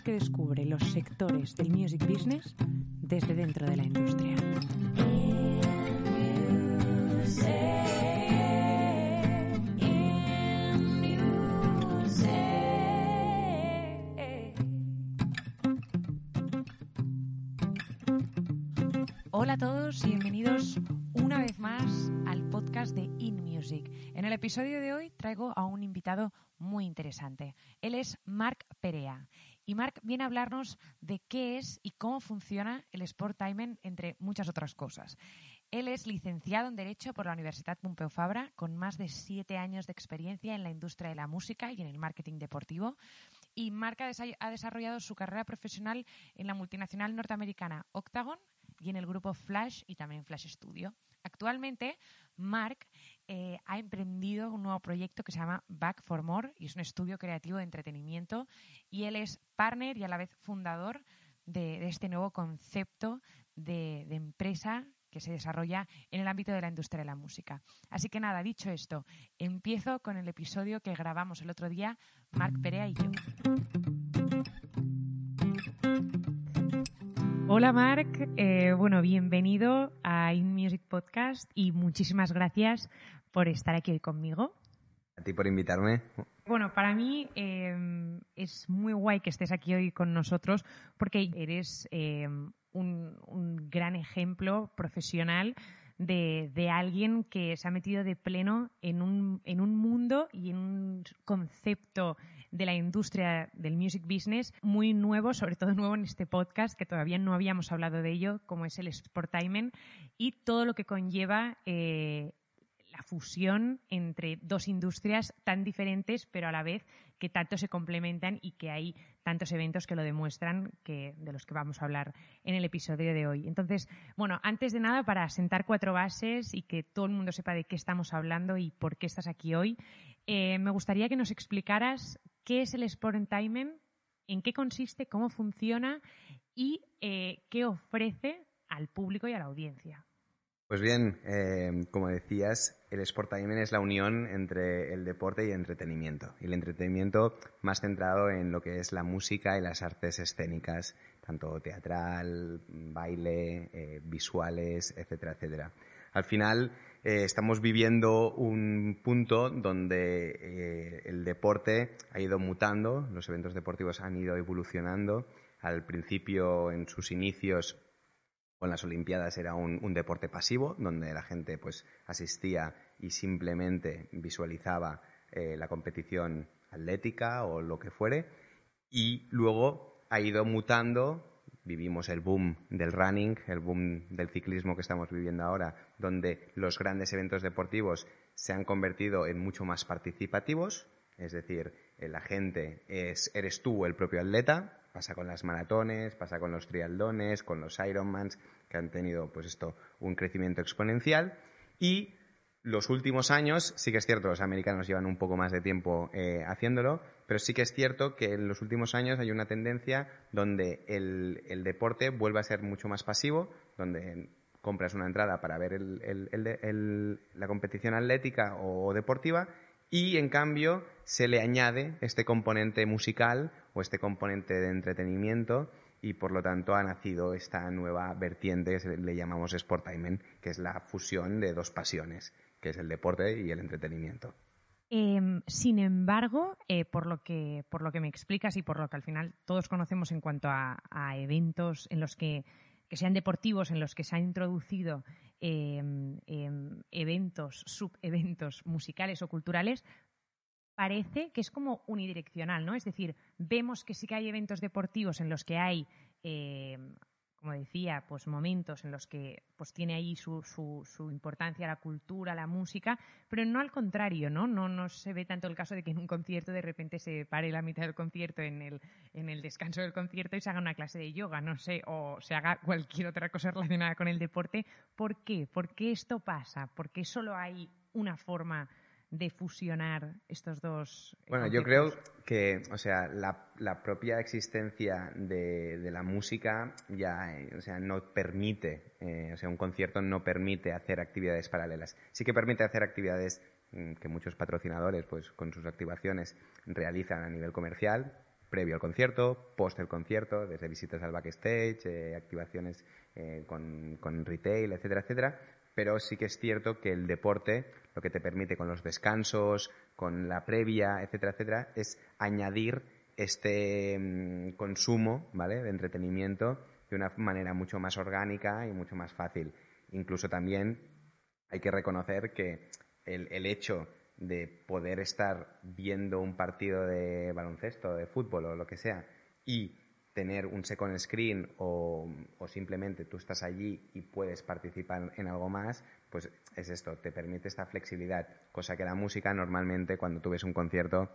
que descubre los sectores del music business desde dentro de la industria. Hola a todos y bienvenidos una vez más al podcast de In Music. En el episodio de hoy traigo a un invitado muy interesante. Él es Marc Perea. Y Marc viene a hablarnos de qué es y cómo funciona el Sport Timing, entre muchas otras cosas. Él es licenciado en Derecho por la Universidad Pompeu Fabra, con más de siete años de experiencia en la industria de la música y en el marketing deportivo. Y desa- ha desarrollado su carrera profesional en la multinacional norteamericana Octagon y en el grupo Flash y también Flash Studio. Actualmente, Mark eh, ha emprendido un nuevo proyecto que se llama Back for More y es un estudio creativo de entretenimiento y él es partner y a la vez fundador de, este nuevo concepto de, empresa que se desarrolla en el ámbito de la industria de la música. Así que nada, dicho esto, empiezo con el episodio que grabamos el otro día, Marc Perea y yo. Hola Marc, Eh, bueno, bienvenido a In Music Podcast y muchísimas gracias por estar aquí hoy conmigo. A ti por invitarme. Bueno, para mí eh, es muy guay que estés aquí hoy con nosotros porque eres eh, un, un gran ejemplo profesional de, de alguien que se ha metido de pleno en un, en un mundo y en un concepto de la industria del music business muy nuevo, sobre todo nuevo en este podcast, que todavía no habíamos hablado de ello, como es el Sportainment y todo lo que conlleva eh, la fusión entre dos industrias tan diferentes, pero a la vez que tanto se complementan y que hay tantos eventos que lo demuestran, que, de los que vamos a hablar en el episodio de hoy. Entonces, bueno, antes de nada, para sentar cuatro bases y que todo el mundo sepa de qué estamos hablando y por qué estás aquí hoy, eh, me gustaría que nos explicaras qué es el Sport Timing, en qué consiste, cómo funciona y eh, qué ofrece al público y a la audiencia. Pues bien, eh, como decías, el Sportainment es la unión entre el deporte y el entretenimiento. Y el entretenimiento más centrado en lo que es la música y las artes escénicas, tanto teatral, baile, eh, visuales, etcétera, etcétera. Al final eh, estamos viviendo un punto donde eh, el deporte ha ido mutando, los eventos deportivos han ido evolucionando. Al principio, en sus inicios, con las Olimpiadas era un, deporte pasivo, donde la gente pues asistía y simplemente visualizaba eh, la competición atlética o lo que fuere. Y luego ha ido mutando, vivimos el boom del running, el boom del ciclismo que estamos viviendo ahora, donde los grandes eventos deportivos se han convertido en mucho más participativos, es decir, eh, la gente es, eres tú el propio atleta, pasa con las maratones, pasa con los triatlones, con los Ironmans, que han tenido, pues esto, un crecimiento exponencial. Y los últimos años, sí que es cierto, los americanos llevan un poco más de tiempo eh, haciéndolo, pero sí que es cierto que en los últimos años hay una tendencia donde el, el deporte vuelve a ser mucho más pasivo, donde compras una entrada para ver el, el, la competición atlética o deportiva y en cambio se le añade este componente musical o este componente de entretenimiento y por lo tanto ha nacido esta nueva vertiente que le llamamos Sportainment, que es la fusión de dos pasiones, que es el deporte y el entretenimiento. Em, sin embargo, eh, por, lo que, por lo que me explicas y por lo que al final todos conocemos en cuanto a, eventos en los que, que sean deportivos, en los que se han introducido em, em, eventos, subeventos musicales o culturales, parece que es como unidireccional, ¿no? Es decir, vemos que sí que hay eventos deportivos en los que hay, eh, como decía, pues momentos en los que pues tiene ahí su, su, importancia la cultura, la música, pero no al contrario, ¿no? ¿no? No se ve tanto el caso de que en un concierto de repente se pare la mitad del concierto en el, en el descanso del concierto y se haga una clase de yoga, no sé, o se haga cualquier otra cosa relacionada con el deporte. ¿Por qué? ¿Por qué esto pasa? ¿Por qué solo hay una forma de fusionar estos dos? eh, Bueno, yo creo que, o sea, la, la propia existencia de, de la música ya, eh, o sea, no permite, eh, o sea, un concierto no permite hacer actividades paralelas. Sí que permite hacer actividades mm, que muchos patrocinadores, pues, con sus activaciones realizan a nivel comercial, previo al concierto, post el concierto, desde visitas al backstage, eh, activaciones eh, con, con retail, etcétera, etcétera. Pero sí que es cierto que el deporte lo que te permite con los descansos, con la previa, etcétera, etcétera, es añadir este mm, consumo, ¿vale? De entretenimiento de una manera mucho más orgánica y mucho más fácil. Incluso también hay que reconocer que el, el hecho de poder estar viendo un partido de baloncesto, de fútbol o lo que sea, y tener un second screen o, o simplemente tú estás allí y puedes participar en algo más, pues es esto, te permite esta flexibilidad, cosa que la música normalmente cuando tú ves un concierto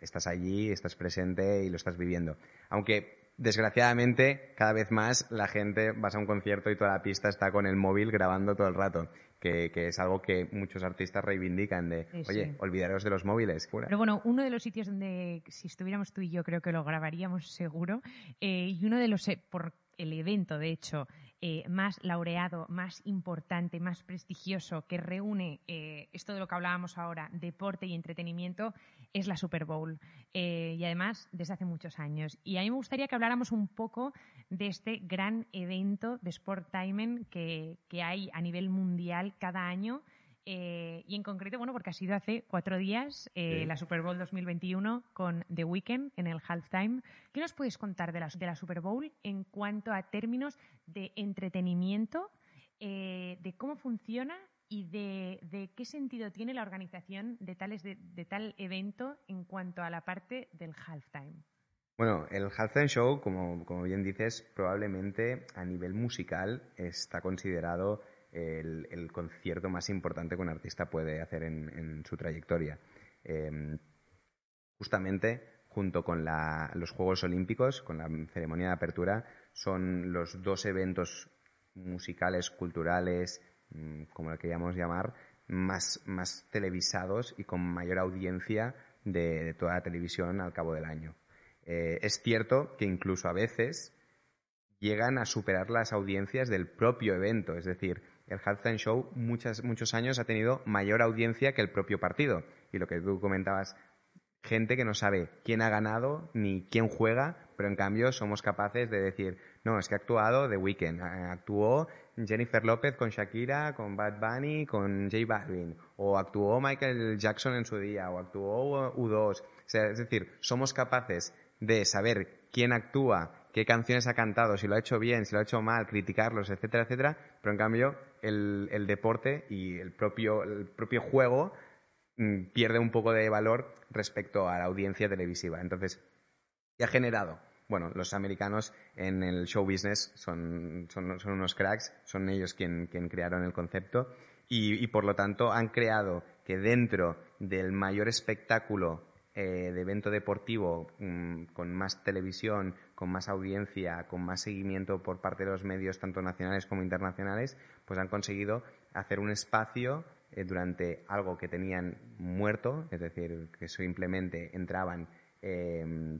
estás allí, estás presente y lo estás viviendo. Aunque desgraciadamente cada vez más la gente vas a un concierto y toda la pista está con el móvil grabando todo el rato, que, que es algo que muchos artistas reivindican de, Sí, oye, sí. olvidaros de los móviles. Cura. Pero bueno, uno de los sitios donde si estuviéramos tú y yo creo que lo grabaríamos seguro eh, y uno de los eh, por el evento de hecho eh, más laureado, más importante, más prestigioso que reúne eh, esto de lo que hablábamos ahora, deporte y entretenimiento, es la Super Bowl Eh, y además desde hace muchos años. Y a mí me gustaría que habláramos un poco de este gran evento de Sport Timing que, que hay a nivel mundial cada año. Eh, y en concreto, bueno, porque ha sido hace cuatro días eh, Sí. la Super Bowl 2021 con The Weeknd en el halftime. ¿Qué nos puedes contar de la, de la Super Bowl en cuanto a términos de entretenimiento, eh, de cómo funciona y de, qué sentido tiene la organización de, tales de, de tal evento en cuanto a la parte del halftime? Bueno, el Halftime Show, como, bien dices, probablemente a nivel musical está considerado el, concierto más importante que un artista puede hacer en, su trayectoria. Eh, justamente, junto con los Juegos Olímpicos, con la ceremonia de apertura, son los dos eventos musicales, culturales, como lo queríamos llamar, más, más televisados y con mayor audiencia de, de toda la televisión al cabo del año. Eh, es cierto que incluso a veces llegan a superar las audiencias del propio evento. Es decir, el Halftime Show muchas, muchos años ha tenido mayor audiencia que el propio partido. Y lo que tú comentabas, gente que no sabe quién ha ganado ni quién juega, pero en cambio somos capaces de decir, no, es que ha actuado The Weeknd, eh, actuó Jennifer López con Shakira, con Bad Bunny, con J Balvin, o actuó Michael Jackson en su día, o actuó U2. O sea, es decir, somos capaces de saber quién actúa, qué canciones ha cantado, si lo ha hecho bien, si lo ha hecho mal, criticarlos, etcétera, etcétera, pero en cambio el, deporte y el propio, el propio juego mm, pierde un poco de valor respecto a la audiencia televisiva. Entonces, ¿qué ha generado? Bueno, los americanos en el show business son, son, unos cracks, son ellos quien, quien crearon el concepto y, y, por lo tanto han creado que dentro del mayor espectáculo eh, de evento deportivo mm, con más televisión, con más audiencia, con más seguimiento por parte de los medios tanto nacionales como internacionales, pues han conseguido hacer un espacio eh, durante algo que tenían muerto, es decir, que simplemente entraban eh,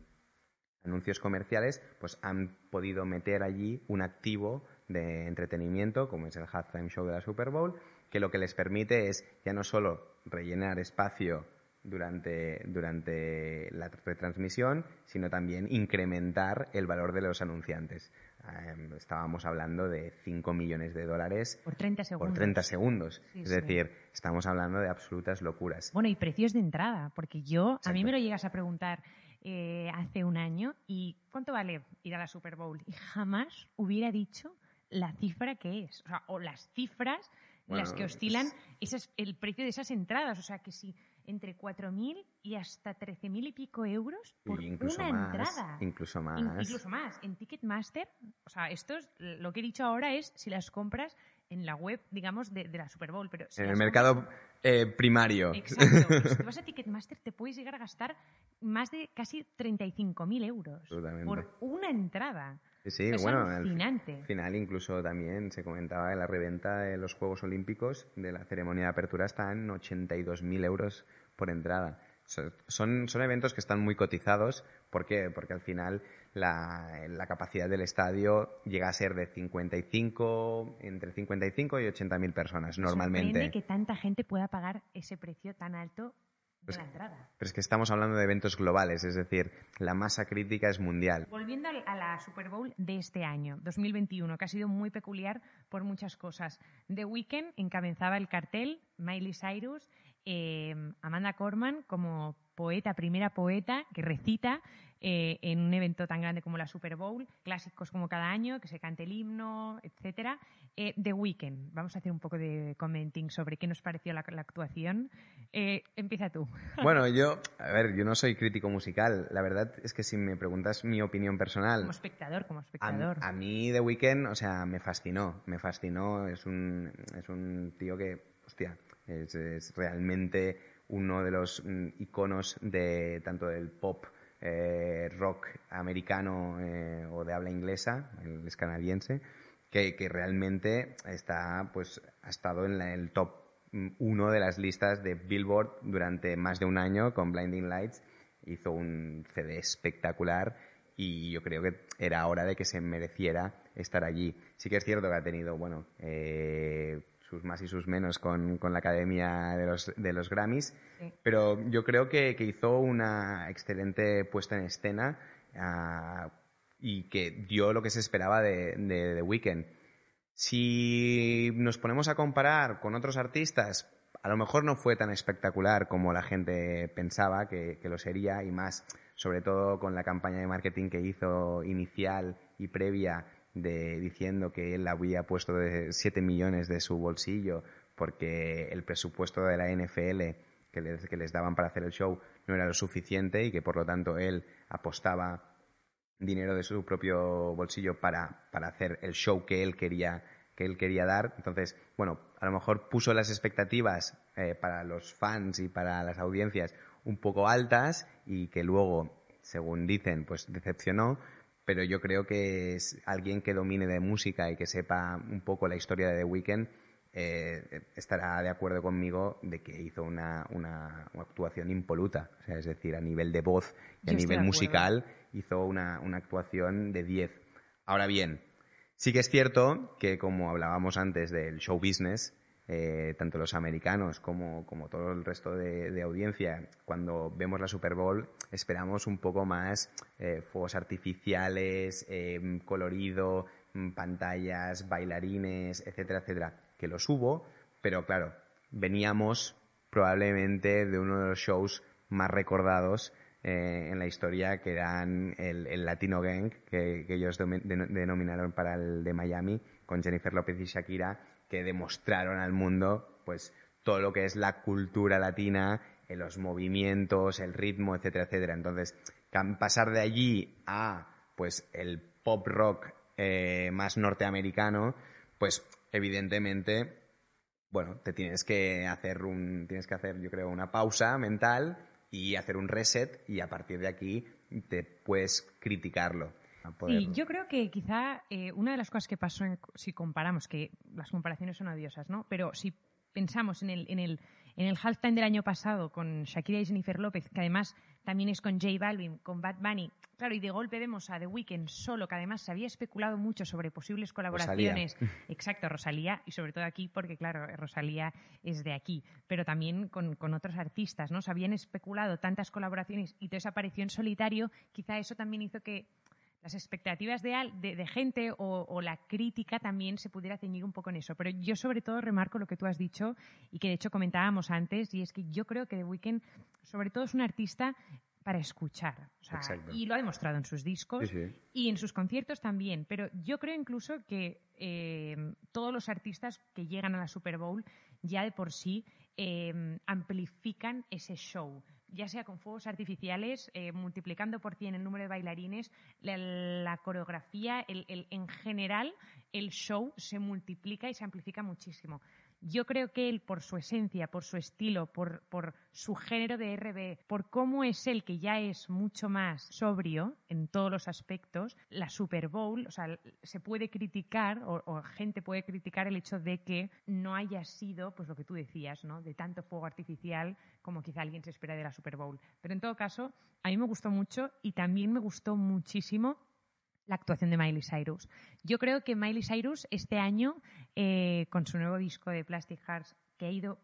anuncios comerciales, pues han podido meter allí un activo de entretenimiento, como es el halftime show de la Super Bowl, que lo que les permite es ya no solo rellenar espacio durante, durante la retransmisión, sino también incrementar el valor de los anunciantes. Eh, estábamos hablando de 5 millones de dólares Por 30 segundos. por 30 segundos. Sí, es sí. decir, estamos hablando de absolutas locuras. Bueno, y precios de entrada, porque yo, a mí me lo llegas a preguntar eh, hace un año, ¿y cuánto vale ir a la Super Bowl? Y jamás hubiera dicho la cifra que es, o, sea, o las cifras las que oscilan esas, el precio de esas entradas. O sea, que si entre 4.000 y hasta 13.000 y pico euros por incluso una más, entrada. incluso más. In- Incluso más. En Ticketmaster, o sea, esto es, lo que he dicho ahora es si las compras en la web, digamos, de, de la Super Bowl. Pero si En el compras- mercado eh, primario. Exacto. Si te vas a Ticketmaster te puedes llegar a gastar más de casi 35.000 euros por una entrada. Sí, sí, es bueno, al alucinante. Al final incluso también se comentaba en la reventa de los Juegos Olímpicos de la ceremonia de apertura están 82.000 euros por entrada. So- Son, son eventos que están muy cotizados. ¿Por qué? Porque al final la, la capacidad del estadio llega a ser de 55, entre 55 y 80.000 personas Me normalmente. sorprende que tanta gente pueda pagar ese precio tan alto de Pues- la entrada. Pero es que estamos hablando de eventos globales, es decir, la masa crítica es mundial. Volviendo a la Super Bowl de este año, 2021, que ha sido muy peculiar por muchas cosas. The Weeknd encabezaba el cartel, Miley Cyrus, eh, Amanda Corman como poeta, primera poeta que recita eh, en un evento tan grande como la Super Bowl, clásicos como cada año, que se cante el himno, etcétera. Eh, The Weeknd, vamos a hacer un poco de commenting sobre qué nos pareció la, la actuación. Eh, empieza tú. Bueno, yo, a ver, yo no soy crítico musical. La verdad es que si me preguntas mi opinión personal, Como espectador, como a, espectador. a mí The Weeknd, o sea, me fascinó, me fascinó. Es un, es un tío que, hostia, es, realmente uno de los mm, iconos de tanto del pop eh, rock americano eh, o de habla inglesa, él es canadiense, que, que realmente está, pues, ha estado en el top mm, uno de las listas de Billboard durante más de un año con Blinding Lights. Hizo un CD espectacular y yo creo que era hora de que se mereciera estar allí. Sí que es cierto que ha tenido, bueno, eh, sus más y sus menos con, con la Academia de los, de los Grammys, Sí. pero yo creo que, que hizo una excelente puesta en escena ah, y que dio lo que se esperaba de, de The Weeknd. Si nos ponemos a comparar con otros artistas, a lo mejor no fue tan espectacular como la gente pensaba que, que lo sería y más, sobre todo con la campaña de marketing que hizo inicial y previa de diciendo que él había puesto de 7 millones de su bolsillo porque el presupuesto de la NFL que les, que les daban para hacer el show no era lo suficiente y que por lo tanto él apostaba dinero de su propio bolsillo para, para hacer el show que él quería que él quería dar. Entonces, bueno, a lo mejor puso las expectativas eh, para los fans y para las audiencias un poco altas y que luego, según dicen, pues decepcionó. Pero yo creo que es alguien que domine de música y que sepa un poco la historia de The Weeknd eh, estará de acuerdo conmigo de que hizo una, una- una actuación impoluta. O sea, es decir, a nivel de voz y Yo a nivel musical hizo una, una actuación de 10. Ahora bien, sí que es cierto que como hablábamos antes del show business, eh, tanto los americanos como, todo el resto de, audiencia, cuando vemos la Super Bowl esperamos un poco más eh, fuegos artificiales, eh, colorido, mm, pantallas, bailarines, etcétera, etcétera, que los hubo, pero claro, veníamos probablemente de uno de los shows más recordados eh, en la historia, que eran el, Latino Gang, que, ellos denominaron para el de Miami, con Jennifer López y Shakira, que demostraron al mundo pues todo lo que es la cultura latina, eh, los movimientos, el ritmo, etcétera, etcétera. Entonces, pasar de allí a pues el pop rock eh, más norteamericano, pues evidentemente bueno, te tienes que hacer un, tienes que hacer, yo creo, una pausa mental y hacer un reset y a partir de aquí te puedes criticarlo. Poder- Sí, yo creo que quizá eh, una de las cosas que pasó, en- si comparamos, que las comparaciones son odiosas, ¿no? Pero si pensamos en el, en el, en el halftime del año pasado con Shakira y Jennifer López, que además también es con J Balvin, con Bad Bunny, claro, y de golpe vemos a The Weeknd solo, que además se había especulado mucho sobre posibles colaboraciones. Exacto, Rosalía, y sobre todo aquí, porque claro, Rosalía es de aquí, pero también con, con otros artistas, ¿no? Se habían especulado tantas colaboraciones y toda esa aparición en solitario, quizá eso también hizo que las expectativas de, de- de gente o, o la crítica también se pudiera ceñir un poco en eso. Pero yo sobre todo remarco lo que tú has dicho y que de hecho comentábamos antes, y es que yo creo que The Weeknd sobre todo es un artista para escuchar. O sea, y lo ha demostrado en sus discos Sí, sí. y en sus conciertos también. Pero yo creo incluso que eh, todos los artistas que llegan a la Super Bowl ya de por sí eh, amplifican ese show, ya sea con fuegos artificiales, eh, multiplicando por 100 el número de bailarines, la, la coreografía, el- el- en general el show se multiplica y se amplifica muchísimo. Yo creo que él, por su esencia, por su estilo, por, su género de RB, por cómo es él, que ya es mucho más sobrio en todos los aspectos, la Super Bowl, o sea, se puede criticar, o, o gente puede criticar el hecho de que no haya sido, pues lo que tú decías, ¿no? De tanto fuego artificial como quizá alguien se espera de la Super Bowl. Pero en todo caso, a mí me gustó mucho y también me gustó muchísimo la actuación de Miley Cyrus. Yo creo que Miley Cyrus este año, eh, con su nuevo disco de Plastic Hearts, que ha ido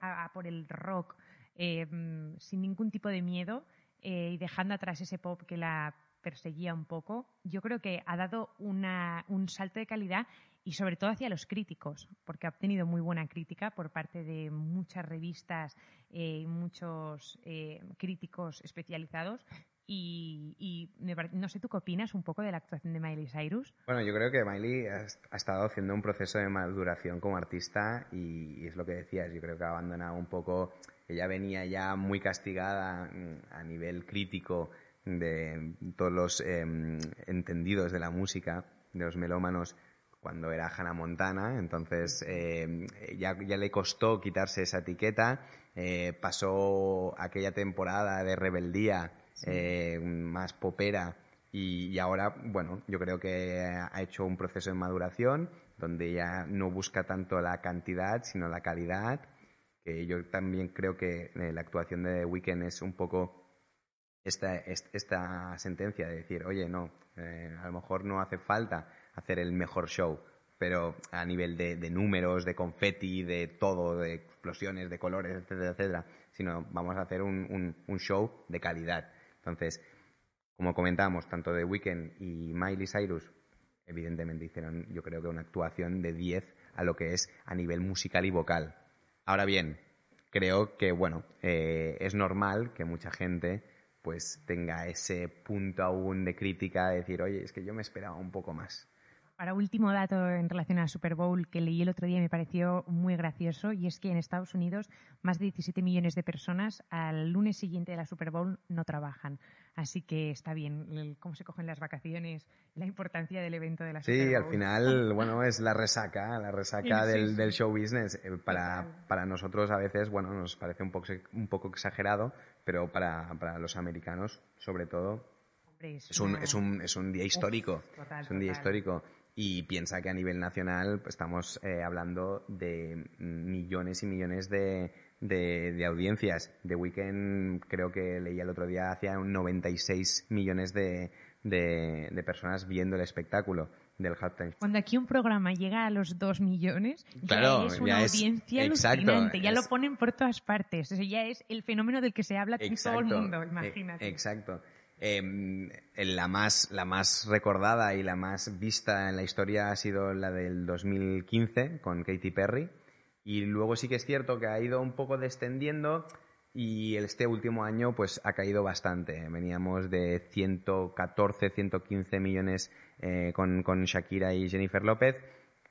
a, por el rock eh, sin ningún tipo de miedo eh, y dejando atrás ese pop que la perseguía un poco, yo creo que ha dado una- un salto de calidad y sobre todo hacia los críticos, porque ha obtenido muy buena crítica por parte de muchas revistas y muchos críticos especializados. Y, y me pare- no sé, ¿tú qué opinas un poco de la actuación de Miley Cyrus? Bueno, yo creo que Miley ha, estado haciendo un proceso de maduración como artista y, es lo que decías, yo creo que ha abandonado un poco, ella venía ya muy castigada mm, a nivel crítico de todos los em, entendidos de la música, de los melómanos, cuando era Hannah Montana, entonces eh, ya, ya le costó quitarse esa etiqueta, eh, pasó aquella temporada de rebeldía eh, más popera y, ahora, bueno, yo creo que ha hecho un proceso de maduración donde ya no busca tanto la cantidad, sino la calidad, que yo también creo que eh, la actuación de The Weeknd es un poco esta, est- esta sentencia de decir, oye, no, eh, a lo mejor no hace falta hacer el mejor show, pero a nivel de, de números, de confeti, de todo, de explosiones, de colores, etcétera, etcétera, sino vamos a hacer un, un- un show de calidad. Entonces, como comentábamos, tanto The Weeknd y Miley Cyrus, evidentemente hicieron, yo creo que una actuación de 10 a lo que es a nivel musical y vocal. Ahora bien, creo que, bueno, eh, es normal que mucha gente pues tenga ese punto aún de crítica de decir, oye, es que yo me esperaba un poco más. Para último dato en relación a Super Bowl que leí el otro día y me pareció muy gracioso y es que en Estados Unidos más de 17 millones de personas al lunes siguiente de la Super Bowl no trabajan. Así que está bien cómo se cogen las vacaciones, la importancia del evento de la Super Sí, Bowl. al final, bueno, es la resaca, la resaca Sí, sí, del, sí. del show business. Eh, Para, para nosotros a veces, bueno, nos parece un poco, un poco exagerado, pero para, para los americanos, sobre todo, es un, es un, es un día histórico. total, es un día histórico. Y piensa que a nivel nacional pues, estamos eh, hablando de millones y millones de, de, de audiencias. The Weeknd, creo que leía el otro día, hacía un 96 millones de, de, de personas viendo el espectáculo del halftime Cuando aquí un programa llega a los 2 millones, Claro, ya es una ya es- audiencia exacto, alucinante, ya es- lo ponen por todas partes. Ya es el fenómeno del que se habla en todo el mundo, eh, imagínate. exacto. Eh, la, más, la más recordada y la más vista en la historia ha sido la del 2015 con Katy Perry. Y luego sí que es cierto que ha ido un poco descendiendo y este último año pues ha caído bastante. Veníamos de 114, 115 millones eh, con, con Shakira y Jennifer López.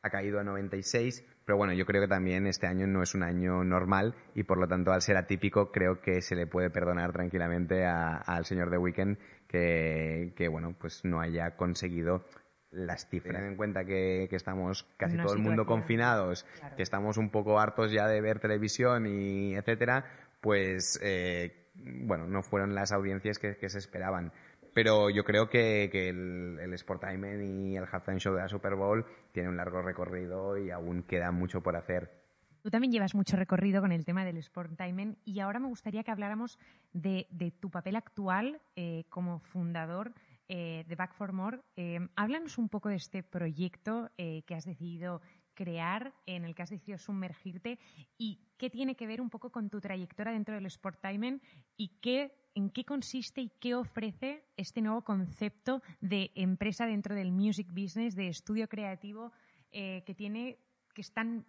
Ha caído a 96, pero bueno, yo creo que también este año no es un año normal y por lo tanto al ser atípico creo que se le puede perdonar tranquilamente a- al señor The Weeknd que, que bueno, pues no haya conseguido las cifras. Ten en cuenta que, que estamos casi Una todo el mundo confinados, Claro. que estamos un poco hartos ya de ver televisión y etcétera, pues eh, bueno, no fueron las audiencias que, que se esperaban. Pero yo creo que, el, el Sportainment y el Halftime Show de la Super Bowl tiene un largo recorrido y aún queda mucho por hacer. Tú también llevas mucho recorrido con el tema del Sport Timing y ahora me gustaría que habláramos de, de tu papel actual eh, como fundador eh, de Back for More. Eh, háblanos un poco de este proyecto que has decidido crear, en el que has decidido sumergirte y qué tiene que ver un poco con tu trayectoria dentro del Sport Timing y qué, en qué consiste y qué ofrece este nuevo concepto de empresa dentro del music business, de estudio creativo eh, que tiene que es tan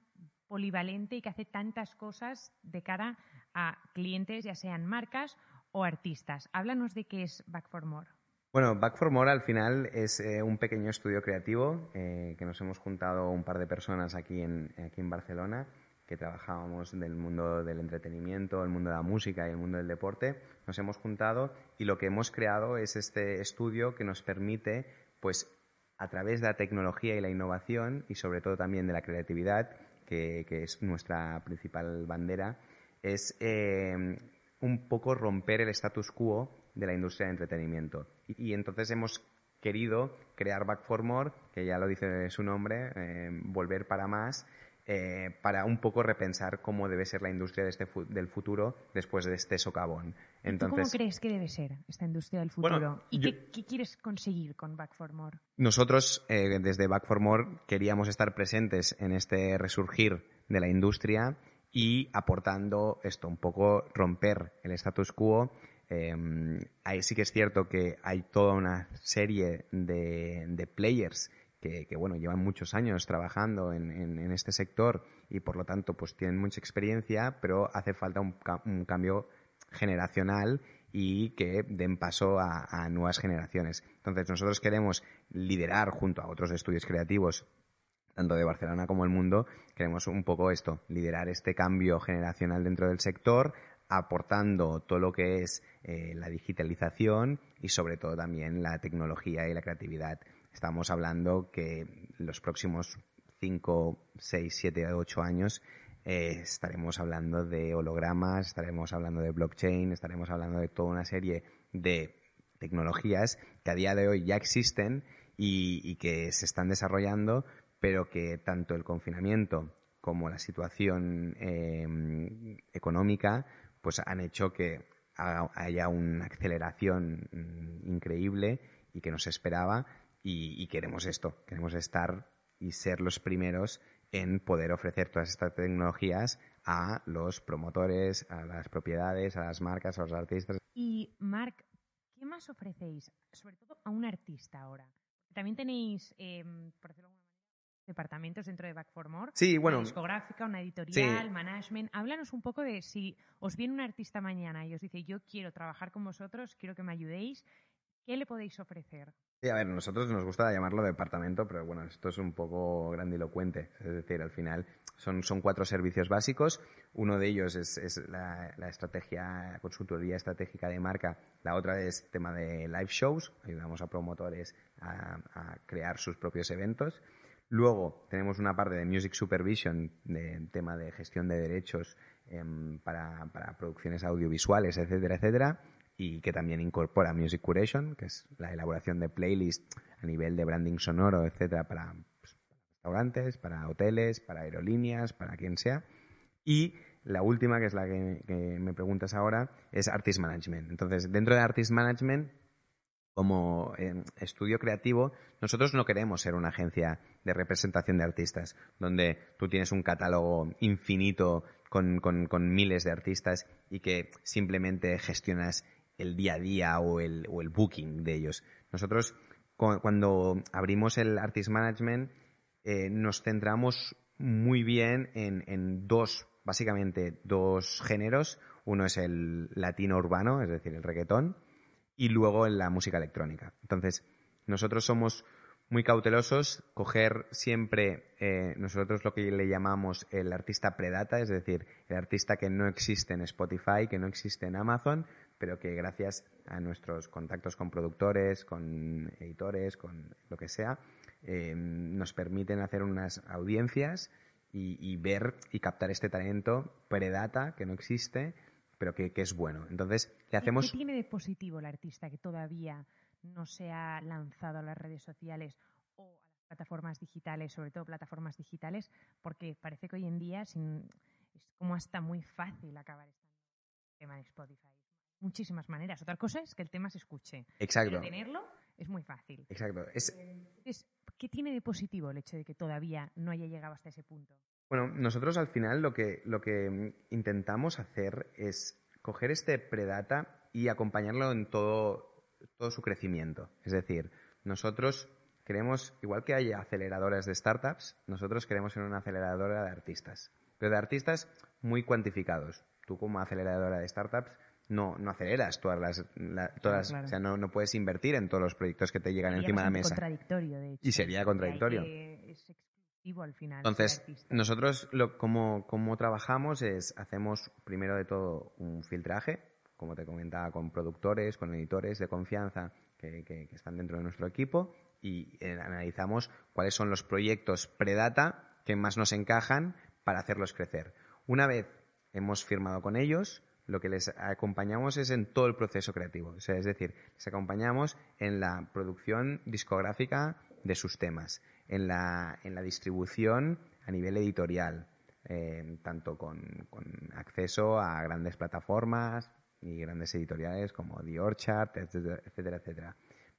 polivalente y que hace tantas cosas de cara a clientes, ya sean marcas o artistas. Háblanos de qué es Back for More. Bueno, Back for More al final es eh, un pequeño estudio creativo eh, que nos hemos juntado un par de personas aquí en, aquí en Barcelona que trabajábamos del mundo del entretenimiento, el mundo de la música y el mundo del deporte. Nos hemos juntado y lo que hemos creado es este estudio que nos permite, pues, a través de la tecnología y la innovación y sobre todo también de la creatividad, que, que es nuestra principal bandera, es eh, un poco romper el status quo de la industria de entretenimiento. Y, y entonces hemos querido crear Back for More, que ya lo dice su nombre, eh, volver para más, eh, para un poco repensar cómo debe ser la industria de este fu- del futuro después de este socavón. ¿Y ¿Tú cómo crees que debe ser esta industria del Bueno, futuro? ¿Y yo- qué, qué quieres conseguir con Back for More? Nosotros, eh, desde Back for More, queríamos estar presentes en este resurgir de la industria y aportando esto, un poco romper el status quo. Eh, ahí sí que es cierto que hay toda una serie de, de players que, bueno, llevan muchos años trabajando en, en- este sector y por lo tanto pues tienen mucha experiencia, pero hace falta un cambio generacional y que den paso a, a nuevas generaciones. Entonces nosotros queremos liderar junto a otros estudios creativos tanto de Barcelona como el mundo, queremos un poco esto, liderar este cambio generacional dentro del sector, aportando todo lo que es eh, la digitalización y sobre todo también la tecnología y la creatividad. Estamos hablando que los próximos 5, 6, 7, 8 años eh, estaremos hablando de hologramas, estaremos hablando de blockchain, estaremos hablando de toda una serie de tecnologías que a día de hoy ya existen y, que se están desarrollando, pero que tanto el confinamiento como la situación eh, económica pues han hecho que haya una aceleración mm, increíble y que nos esperaba y, queremos esto, queremos estar y ser los primeros en poder ofrecer todas estas tecnologías a los promotores, a las propiedades, a las marcas, a los artistas. Y, Marc, ¿qué más ofrecéis? Sobre todo a un artista ahora. También tenéis, eh, por decirlo departamentos dentro de Back for More. Sí, bueno, Una discográfica, una editorial, Sí. management. Háblanos un poco de si os viene un artista mañana y os dice, yo quiero trabajar con vosotros, quiero que me ayudéis. ¿Qué le podéis ofrecer? Sí, a ver, nosotros nos gusta llamarlo departamento, pero bueno, esto es un poco grandilocuente. Es decir, al final son, son cuatro servicios básicos. Uno de ellos es, es la, la estrategia, consultoría estratégica de marca. La otra es tema de live shows. Ayudamos a promotores a, a crear sus propios eventos. Luego tenemos una parte de Music Supervision, de tema de gestión de derechos em, para, para producciones audiovisuales, etcétera, etcétera y que también incorpora Music Curation, que es la elaboración de playlists a nivel de branding sonoro, etcétera, para pues, restaurantes, para hoteles, para aerolíneas, para quien sea. Y la última, que es la que, que me preguntas ahora, es Artist Management. Entonces, dentro de Artist Management, como eh, estudio creativo, nosotros no queremos ser una agencia de representación de artistas, donde tú tienes un catálogo infinito con, con- con miles de artistas y que simplemente gestionas el día a día o el, o el booking de ellos. Nosotros, cu- cuando abrimos el Artist Management, eh, nos centramos muy bien en, en dos, básicamente dos géneros. Uno es el latino urbano, es decir, el reggaetón, y luego en la música electrónica. Entonces, nosotros somos muy cautelosos, coger siempre eh, nosotros lo que le llamamos el artista predata, es decir, el artista que no existe en Spotify, que no existe en Amazon, pero que gracias a nuestros contactos con productores, con editores, con lo que sea, eh, nos permiten hacer unas audiencias y, y ver y captar este talento predata que no existe, pero que, que es bueno. Entonces, le ¿Qué- hacemos... ¿Qué tiene de positivo el artista que todavía no se ha lanzado a las redes sociales o a las plataformas digitales, sobre todo plataformas digitales, porque parece que hoy en día sin- es como hasta muy fácil acabar en el tema de Spotify. Muchísimas maneras. Otra cosa es que el tema se escuche. Exacto. Pero tenerlo es muy fácil. Exacto. Es, ¿qué tiene de positivo el hecho de que todavía no haya llegado hasta ese punto? Bueno, nosotros al final lo que, lo que intentamos hacer es coger este predata y acompañarlo en todo, todo su crecimiento. Es decir, nosotros queremos, igual que hay aceleradoras de startups, nosotros queremos ser una aceleradora de artistas. Pero de artistas muy cuantificados. Tú como aceleradora de startups no, no aceleras todas las... la- todas, claro. O sea, no, no puedes invertir en todos los proyectos que te llegan Sería encima de la mesa. contradictorio, de hecho. Y sería contradictorio. hay que- es Entonces, nosotros lo, como, como trabajamos es, hacemos primero de todo un filtraje, como te comentaba, con productores, con editores de confianza que, que- que están dentro de nuestro equipo y eh, analizamos cuáles son los proyectos predata que más nos encajan para hacerlos crecer. Una vez hemos firmado con ellos, lo que les acompañamos es en todo el proceso creativo. O sea, es decir, les acompañamos en la producción discográfica de sus temas, en la, en la distribución a nivel editorial, eh, tanto con, con acceso a grandes plataformas y grandes editoriales como The Orchard, etcétera, etcétera.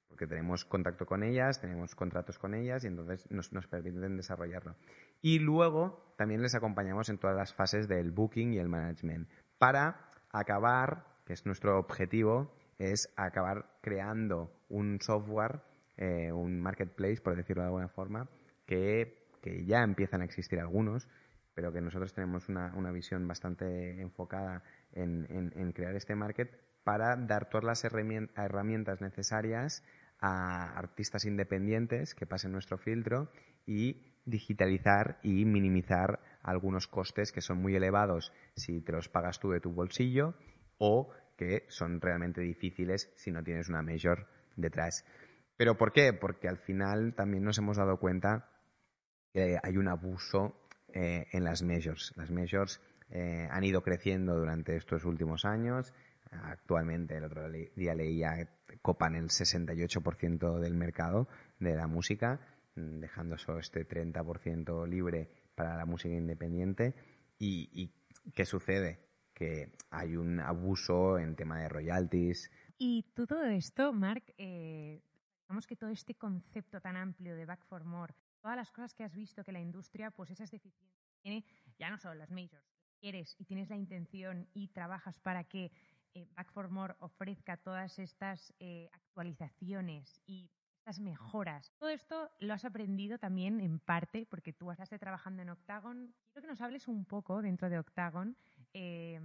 Porque tenemos contacto con ellas, tenemos contratos con ellas y entonces nos, nos permiten desarrollarlo. Y luego también les acompañamos en todas las fases del booking y el management para acabar, que es nuestro objetivo, es acabar creando un software, eh, un marketplace, por decirlo de alguna forma, que, que ya empiezan a existir algunos, pero que nosotros tenemos una, una visión bastante enfocada en, en- en crear este market para dar todas las herramien- herramientas necesarias a artistas independientes que pasen nuestro filtro y digitalizar y minimizar algunos costes que son muy elevados si te los pagas tú de tu bolsillo o que son realmente difíciles si no tienes una major detrás. ¿Pero por qué? Porque al final también nos hemos dado cuenta que hay un abuso eh, en las majors. Las majors eh, han ido creciendo durante estos últimos años. Actualmente, el otro día leía, copan el 68% del mercado de la música, mm, dejando solo este 30% libre para la música independiente. ¿Y, qué sucede? Que hay un abuso en tema de royalties, Y todo esto, Marc, eh, digamos que todo este concepto tan amplio de Back for More, todas las cosas que has visto que la industria, pues esas deficiencias tiene, ya no solo las majors, quieres y tienes la intención y trabajas para que eh, Back for More ofrezca todas estas eh, actualizaciones y estas mejoras. Todo esto lo has aprendido también en parte porque tú estás trabajando en Octagon. Quiero que nos hables un poco dentro de Octagon. eh,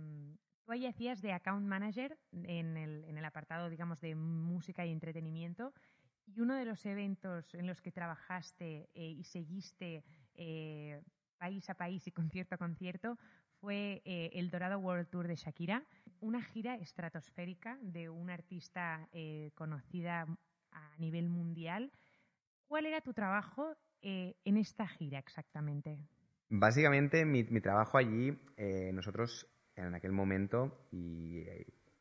Tú ahí hacías de account manager en el, en el apartado, digamos, de música y entretenimiento. Y uno de los eventos en los que trabajaste eh, y seguiste eh, país a país y concierto a concierto fue eh, el Dorado World Tour de Shakira, una gira estratosférica de una artista conocida a nivel mundial. ¿Cuál era tu trabajo en esta gira exactamente? Básicamente, mi, mi trabajo allí, nosotros en aquel momento, y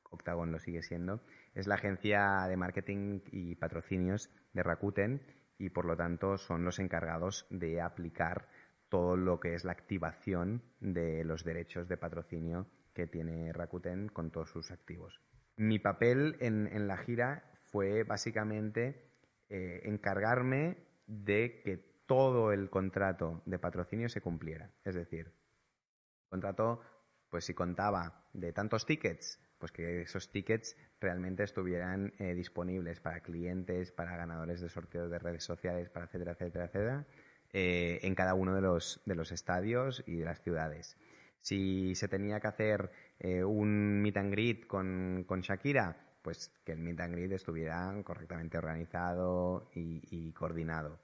Octagon lo sigue siendo, es la agencia de marketing y patrocinios de Rakuten y por lo tanto son los encargados de aplicar todo lo que es la activación de los derechos de patrocinio que tiene Rakuten con todos sus activos. Mi papel en, la gira fue básicamente eh, encargarme de que todo el contrato de patrocinio se cumpliera. Es decir, el contrato, pues si contaba de tantos tickets, pues que esos tickets realmente estuvieran eh, disponibles para clientes, para ganadores de sorteos de redes sociales, para etcétera, etcétera, etcétera, eh, en cada uno de los, de los estadios y de las ciudades. Si se tenía que hacer eh, un meet and greet con, con Shakira, pues que el meet and greet estuviera correctamente organizado y, y coordinado.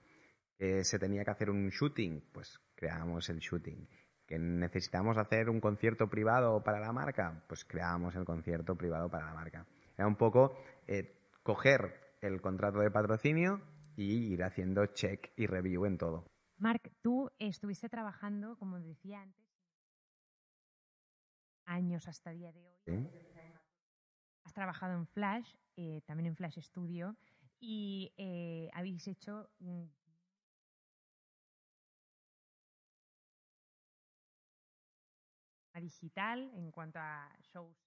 Eh, se tenía que hacer un shooting, pues creamos el shooting. Que necesitamos hacer un concierto privado para la marca, pues creamos el concierto privado para la marca. Era un poco eh, coger el contrato de patrocinio y ir haciendo check y review en todo. Marc, tú estuviste trabajando, como decía antes, años hasta el día de hoy. ¿sí? Has trabajado en Flash, eh, también en Flash Studio, y eh, habéis hecho digital en cuanto a shows.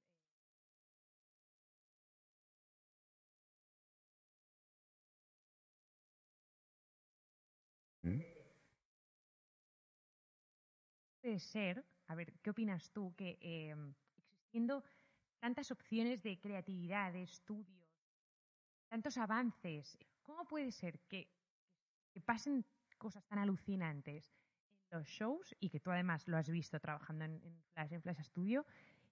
¿Mm? Puede ser, a ver, ¿qué opinas tú? Que eh, existiendo tantas opciones de creatividad, de estudios, tantos avances, ¿cómo puede ser que, que pasen cosas tan alucinantes los shows y que tú además lo has visto trabajando en, en Flash, en Studio,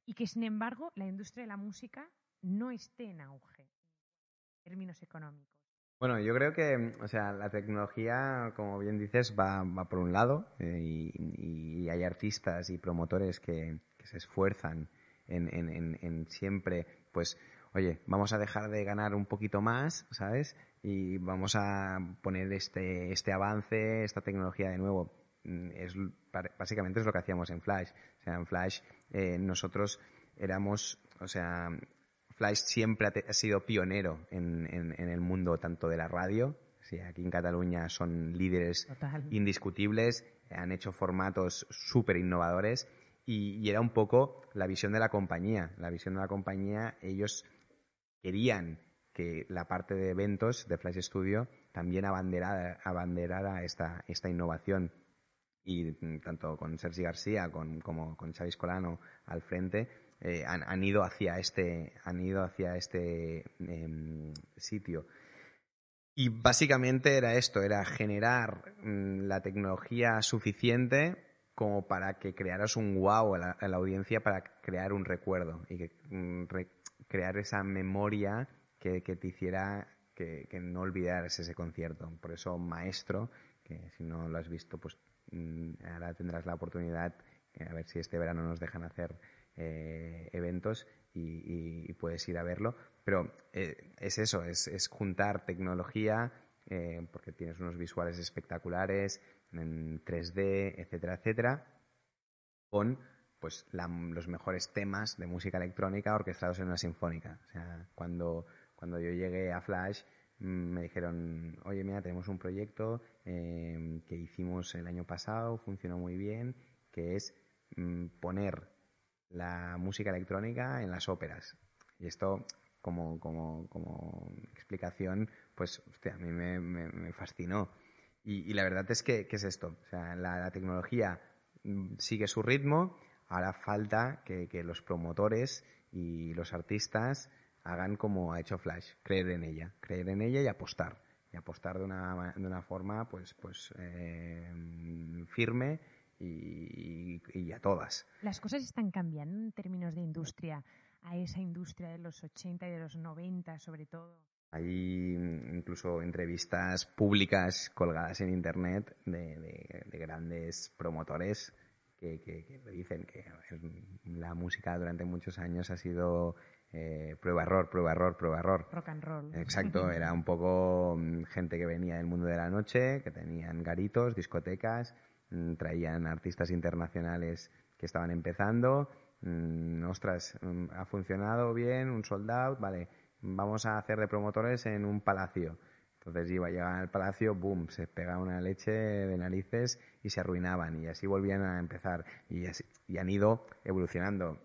y que sin embargo la industria de la música no esté en auge en términos económicos? Bueno, yo creo que, o sea, la tecnología, como bien dices, va, va por un lado eh, y, hay artistas y promotores que, que se esfuerzan en, en- en- en siempre, pues, oye, vamos a dejar de ganar un poquito más, ¿sabes? Y vamos a poner este, este avance, esta tecnología de nuevo. Es, básicamente es lo que hacíamos en Flash. O sea, en Flash eh, nosotros éramos, o sea, Flash siempre ha, sido pionero en, en- en el mundo tanto de la radio, sí, aquí en Cataluña son líderes Total. indiscutibles, han hecho formatos súper innovadores y, y era un poco la visión de la compañía. La visión de la compañía, ellos querían que la parte de eventos de Flash Studio también abanderara, abanderara esta, esta innovación. Y mm, tanto con Sergi García con- como con Xavi Escolano al frente eh, han, han ido hacia este, han ido hacia este em, sitio. Y básicamente era esto, era generar mm, la tecnología suficiente como para que crearas un wow a la, audiencia para crear un recuerdo y que, mm, re- crear esa memoria que, que te hiciera que, que no olvidaras ese concierto. Por eso Maestro, que si no lo has visto, pues ahora tendrás la oportunidad, eh, a ver si este verano nos dejan hacer eh, eventos y, puedes ir a verlo. Pero eh, es eso, es, juntar tecnología, porque tienes unos visuales espectaculares, en 3D, etcétera, etcétera, con pues la- los mejores temas de música electrónica orquestados en una sinfónica. O sea, cuando, cuando yo llegué a Flash mm, me dijeron, oye, mira, tenemos un proyecto eh, que hicimos el año pasado, funcionó muy bien, que es mm, poner la música electrónica en las óperas. Y esto, como, como, como explicación, pues a mí me, me- me fascinó. Y, la verdad es que, que es esto. O sea, la, la tecnología mm, sigue su ritmo, ahora falta que, que los promotores y los artistas hagan como ha hecho Flash, creer en ella, creer en ella y apostar. Y apostar de una, de una forma pues, pues eh, firme y, y a todas. Las cosas están cambiando en términos de industria, a esa industria de los 80 y de los 90 sobre todo. Hay incluso entrevistas públicas colgadas en internet de, de- de grandes promotores que, que- que dicen que la música durante muchos años ha sido eh, prueba error, prueba error, prueba error. Rock and roll. Exacto, era un poco mm, gente que venía del mundo de la noche, que tenían garitos, discotecas, mm, traían artistas internacionales que estaban empezando. mm, ostras, mm, ha funcionado bien, un sold out, vale, vamos a hacer de promotores en un palacio. Entonces iba a llegar al palacio, boom, se pegaba una leche de narices y se arruinaban y así volvían a empezar y, así- y han ido evolucionando.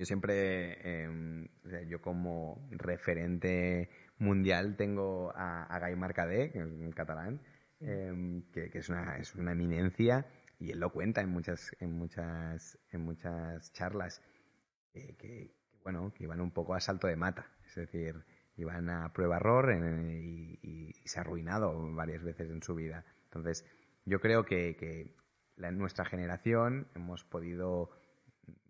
Yo siempre, eh, yo como referente mundial tengo a, a Guy Marcadet, que es un catalán, eh, que, es, una, es una eminencia y él lo cuenta en muchas, en muchas, en muchas charlas que, que- bueno, que iban un poco a salto de mata, es decir, iban a prueba error en- y, y- y se ha arruinado varias veces en su vida. Entonces, yo creo que, que la- nuestra generación hemos podido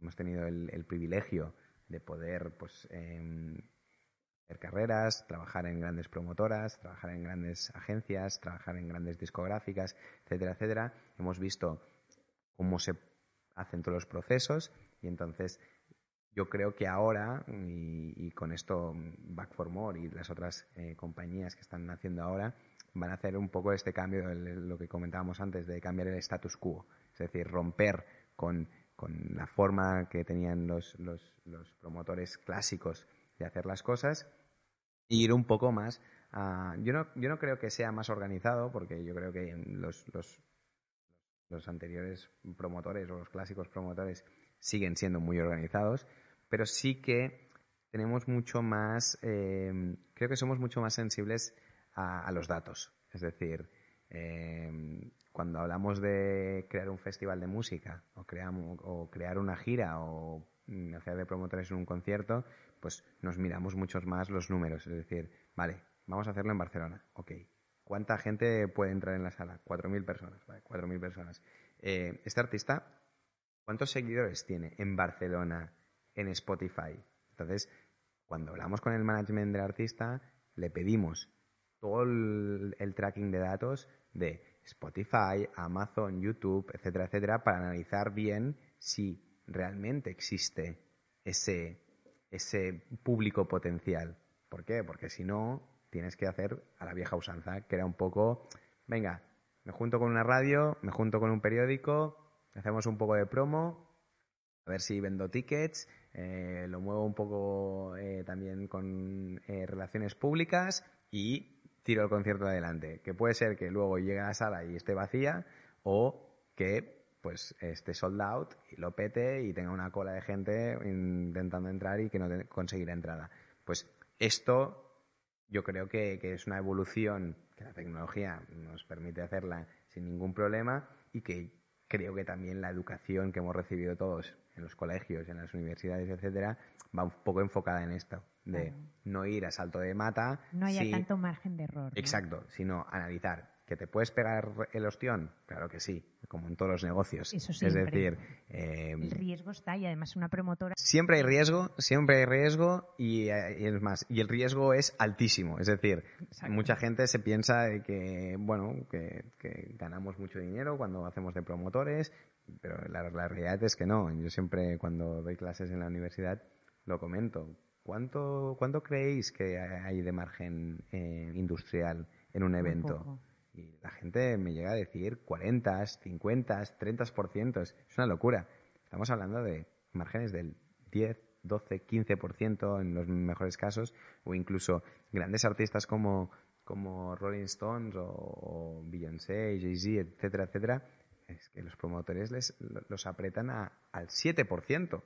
hemos tenido el, el privilegio de poder pues em, hacer carreras, trabajar en grandes promotoras, trabajar en grandes agencias, trabajar en grandes discográficas, etcétera, etcétera. Hemos visto cómo se hacen todos los procesos y entonces yo creo que ahora, y, y con esto Back for More y las otras eh, compañías que están haciendo ahora, van a hacer un poco este cambio, lo que comentábamos antes, de cambiar el status quo. Es decir, romper con, con la forma que tenían los, los, promotores clásicos de hacer las cosas e ir un poco más a... Yo no, yo no creo que sea más organizado, porque yo creo que los, los, anteriores promotores o los clásicos promotores siguen siendo muy organizados, pero sí que tenemos mucho más, eh, creo que somos mucho más sensibles a los datos. Es decir, eh, cuando hablamos de crear un festival de música o, creamos, o crear una gira o mm, hacer de promotores en un concierto, pues nos miramos muchos más los números. Es decir, vale, vamos a hacerlo en Barcelona. Ok. ¿Cuánta gente puede entrar en la sala? 4.000 personas. Vale, 4.000 personas. Eh, este artista, ¿cuántos seguidores tiene en Barcelona en Spotify? Entonces, cuando hablamos con el management del artista, le pedimos todo el, el tracking de datos de Spotify, Amazon, YouTube, etcétera, etcétera, para analizar bien si realmente existe ese, ese público potencial. ¿Por qué? Porque si no, tienes que hacer a la vieja usanza, que era un poco, venga, me junto con una radio, me junto con un periódico, hacemos un poco de promo, a ver si vendo tickets, eh, lo muevo un poco eh, también con eh, relaciones públicas y tiro el concierto adelante. Que puede ser que luego llegue a la sala y esté vacía o que pues esté sold out y lo pete y tenga una cola de gente intentando entrar y que no conseguirá entrada. Pues esto yo creo que, que es una evolución que la tecnología nos permite hacerla sin ningún problema y que creo que también la educación que hemos recibido todos en los colegios, en las universidades, etcétera, va un poco enfocada en esto, de Claro. no ir a salto de mata. No haya tanto margen de error. ¿no? Exacto, sino analizar. ¿Que te puedes pegar el ostión? Claro que sí, como en todos los negocios. Eso es decir, eh, El riesgo está y además una promotora siempre hay riesgo, siempre hay riesgo y, eh, y es más, y el riesgo es altísimo. Es decir, Exacto. mucha gente se piensa de que, bueno, que, que ganamos mucho dinero cuando hacemos de promotores, pero la, la realidad es que no. Yo siempre cuando doy clases en la universidad lo comento. ¿Cuánto, cuánto creéis que hay de margen eh, industrial en un evento? poco. Y la gente me llega a decir 40, 50, 30%. Es una locura. Estamos hablando de márgenes del 10, 12, 15% en los mejores casos, o incluso grandes artistas como, como Rolling Stones o, o Beyoncé, Jay-Z, etcétera, etcétera. Es que los promotores les, los apretan a- al 7%.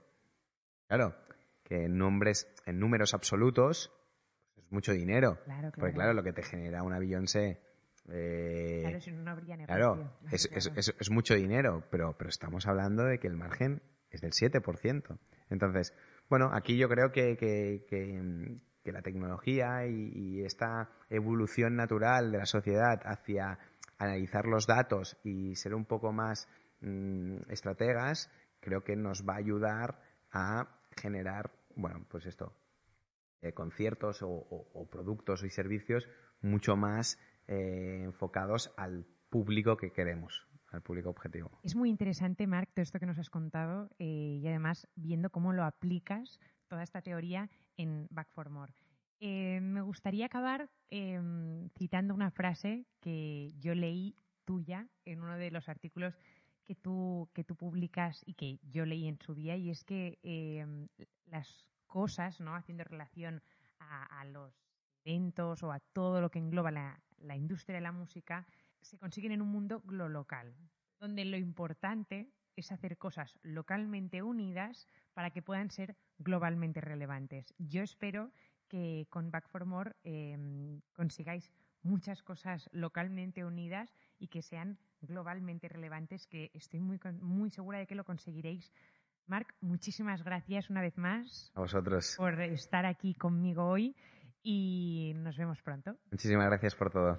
Claro, que en, nombres, en números absolutos pues es mucho dinero. Claro, Porque claro. claro, lo que te genera una Beyoncé... eh, Claro, si no, habría. Claro, es, Claro. es- es- es mucho dinero, pero, pero estamos hablando de que el margen es del 7%. Entonces, bueno, aquí yo creo que, que- que, que la tecnología y, y esta evolución natural de la sociedad hacia analizar los datos y ser un poco más mm, estrategas, creo que nos va a ayudar a generar, bueno, pues esto, eh, conciertos o, o- o productos y servicios mucho más eh, enfocados al público que queremos, al público objetivo. Es muy interesante, Marc, todo esto que nos has contado eh, y además viendo cómo lo aplicas toda esta teoría en Back for More. Me gustaría acabar citando una frase que yo leí tuya en uno de los artículos que tú, que tú publicas y que yo leí en su día, y es que eh, las cosas, ¿no? haciendo relación a, los eventos o a todo lo que engloba la, la industria de la música, se consiguen en un mundo lo donde lo importante es hacer cosas localmente unidas para que puedan ser globalmente relevantes. Yo espero que con Back for More eh, consigáis muchas cosas localmente unidas y que sean globalmente relevantes, que estoy muy, muy segura de que lo conseguiréis. Marc, muchísimas gracias una vez más A vosotros, por estar aquí conmigo hoy y nos vemos pronto. muchísimas gracias por todo.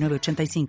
906985.